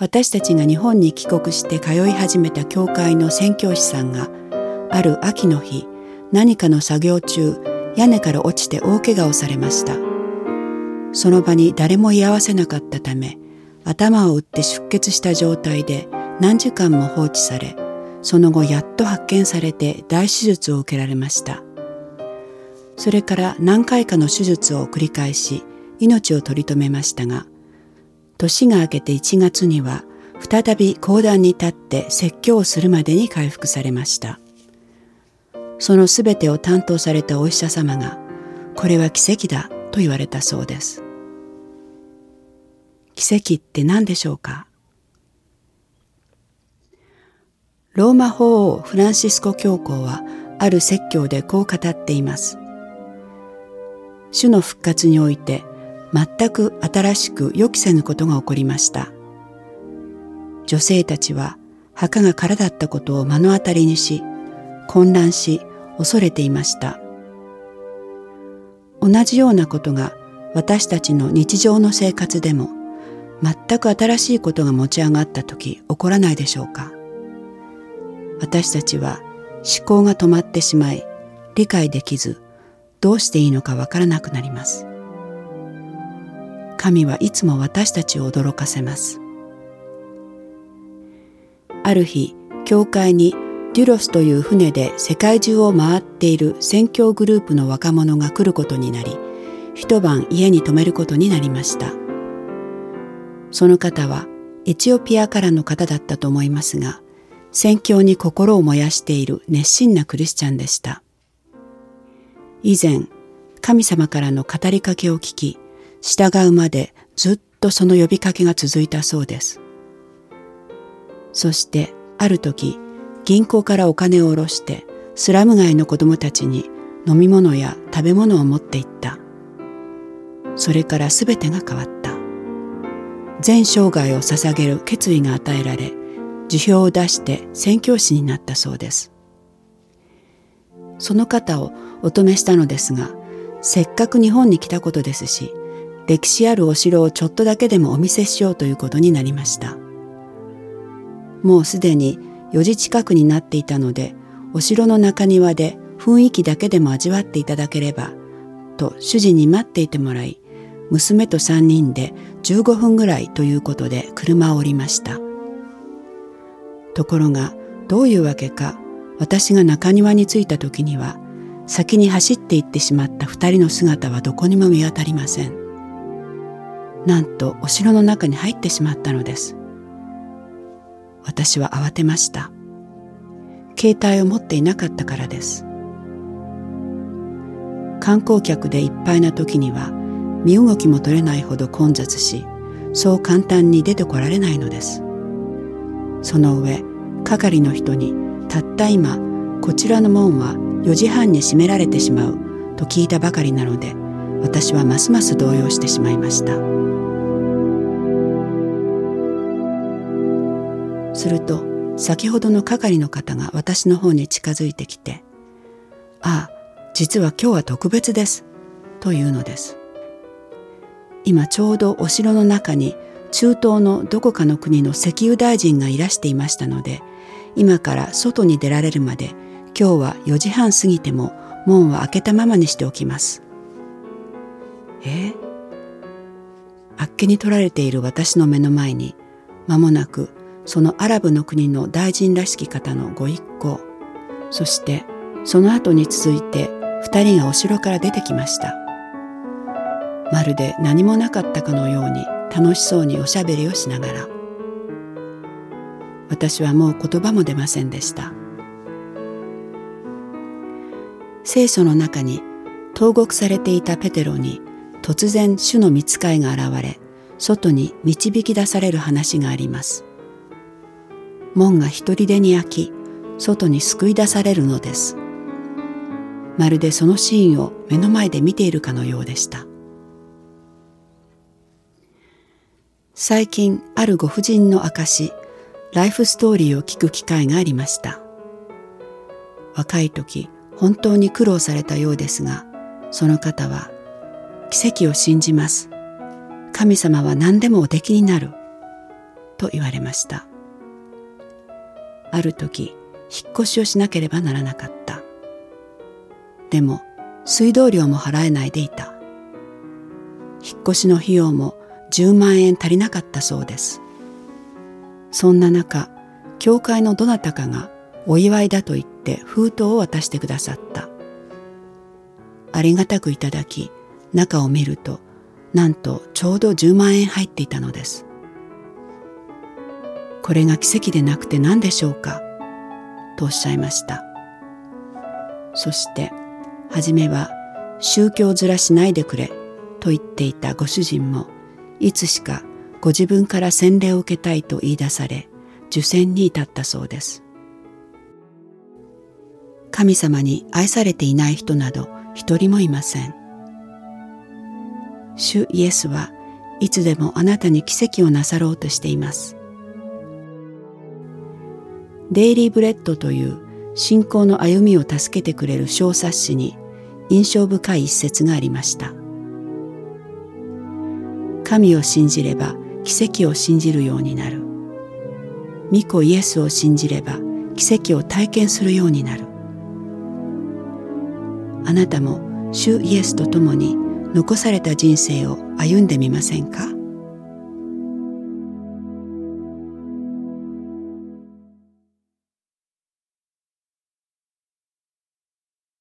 私たちが日本に帰国して通い始めた教会の宣教師さんがある秋の日何かの作業中屋根から落ちて大怪我をされました。その場に誰も居合わせなかったため頭を打って出血した状態で何時間も放置されその後やっと発見されて大手術を受けられました。それから何回かの手術を繰り返し命を取り留めましたが年が明けて1月には再び講談に立って説教をするまでに回復されました。そのすべてを担当されたお医者様がこれは奇跡だと言われたそうです。奇跡って何でしょうか？ローマ法王フランシスコ教皇はある説教でこう語っています。主の復活において全く新しく予期せぬことが起こりました。女性たちは墓が空だったことを目の当たりにし、混乱し恐れていました。同じようなことが私たちの日常の生活でも全く新しいことが持ち上がった時起こらないでしょうか私たちは思考が止まってしまい理解できずどうしていいのかわからなくなります。神はいつも私たちを驚かせます。ある日、教会にデュロスという船で世界中を回っている宣教グループの若者が来ることになり、一晩家に泊めることになりました。その方はエチオピアからの方だったと思いますが、宣教に心を燃やしている熱心なクリスチャンでした。以前、神様からの語りかけを聞き、従うまでずっとその呼びかけが続いたそうです。そしてある時銀行からお金を下ろしてスラム街の子供たちに飲み物や食べ物を持っていった。それから全てが変わった。全生涯を捧げる決意が与えられ、辞表を出して宣教師になったそうです。その方をお止めしたのですが、せっかく日本に来たことですし、歴史あるお城をちょっとだけでもお見せしようということになりました。もうすでに4時近くになっていたので、お城の中庭で雰囲気だけでも味わっていただければ、と主人に待っていてもらい、娘と3人で15分ぐらいということで車を降りました。ところが、どういうわけか、私が中庭に着いた時には、先に走っていってしまった二人の姿はどこにも見当たりません。なんとお城の中に入ってしまったのです。私は慌てました。携帯を持っていなかったからです。観光客でいっぱいな時には身動きも取れないほど混雑し、そう簡単に出てこられないのです。その上、係の人にたった今、こちらの門は4時半に閉められてしまうと聞いたばかりなので、私はますます動揺してしまいました。すると先ほどの係の方が私の方に近づいてきて「ああ実は今日は特別です」というのです。今ちょうどお城の中に中東のどこかの国の石油大臣がいらしていましたので今から外に出られるまで今日は4時半過ぎても門は開けたままにしておきます。え？あっけに取られている私の目の前に間もなくそのアラブの国の大臣らしき方のご一行。そしてその後に続いて二人がお城から出てきました。まるで何もなかったかのように楽しそうにおしゃべりをしながら。私はもう言葉も出ませんでした。聖書の中に投獄されていたペテロに突然主の見つかいが現れ外に導き出される話があります。門が一人でに開き外に救い出されるのです。まるでそのシーンを目の前で見ているかのようでした。最近あるご婦人の証ライフストーリーを聞く機会がありました。若い時本当に苦労されたようですがその方は奇跡を信じます。神様は何でもおできになる。と言われました。ある時引っ越しをしなければならなかった。でも水道料も払えないでいた。引っ越しの費用も10万円足りなかったそうです。そんな中教会のどなたかがお祝いだと言って封筒を渡してくださった。ありがたくいただき中を見るとなんとちょうど10万円入っていたのです。これが奇跡でなくて何でしょうか？とおっしゃいました。そして初めは宗教面しないでくれと言っていたご主人もいつしかご自分から洗礼を受けたいと言い出され受洗に至ったそうです。神様に愛されていない人など一人もいません。主イエスはいつでもあなたに奇跡をなさろうとしています。デイリーブレッドという信仰の歩みを助けてくれる小冊子に印象深い一節がありました。神を信じれば奇跡を信じるようになる。御子イエスを信じれば奇跡を体験するようになる。あなたも主イエスと共に残された人生を歩んでみませんか？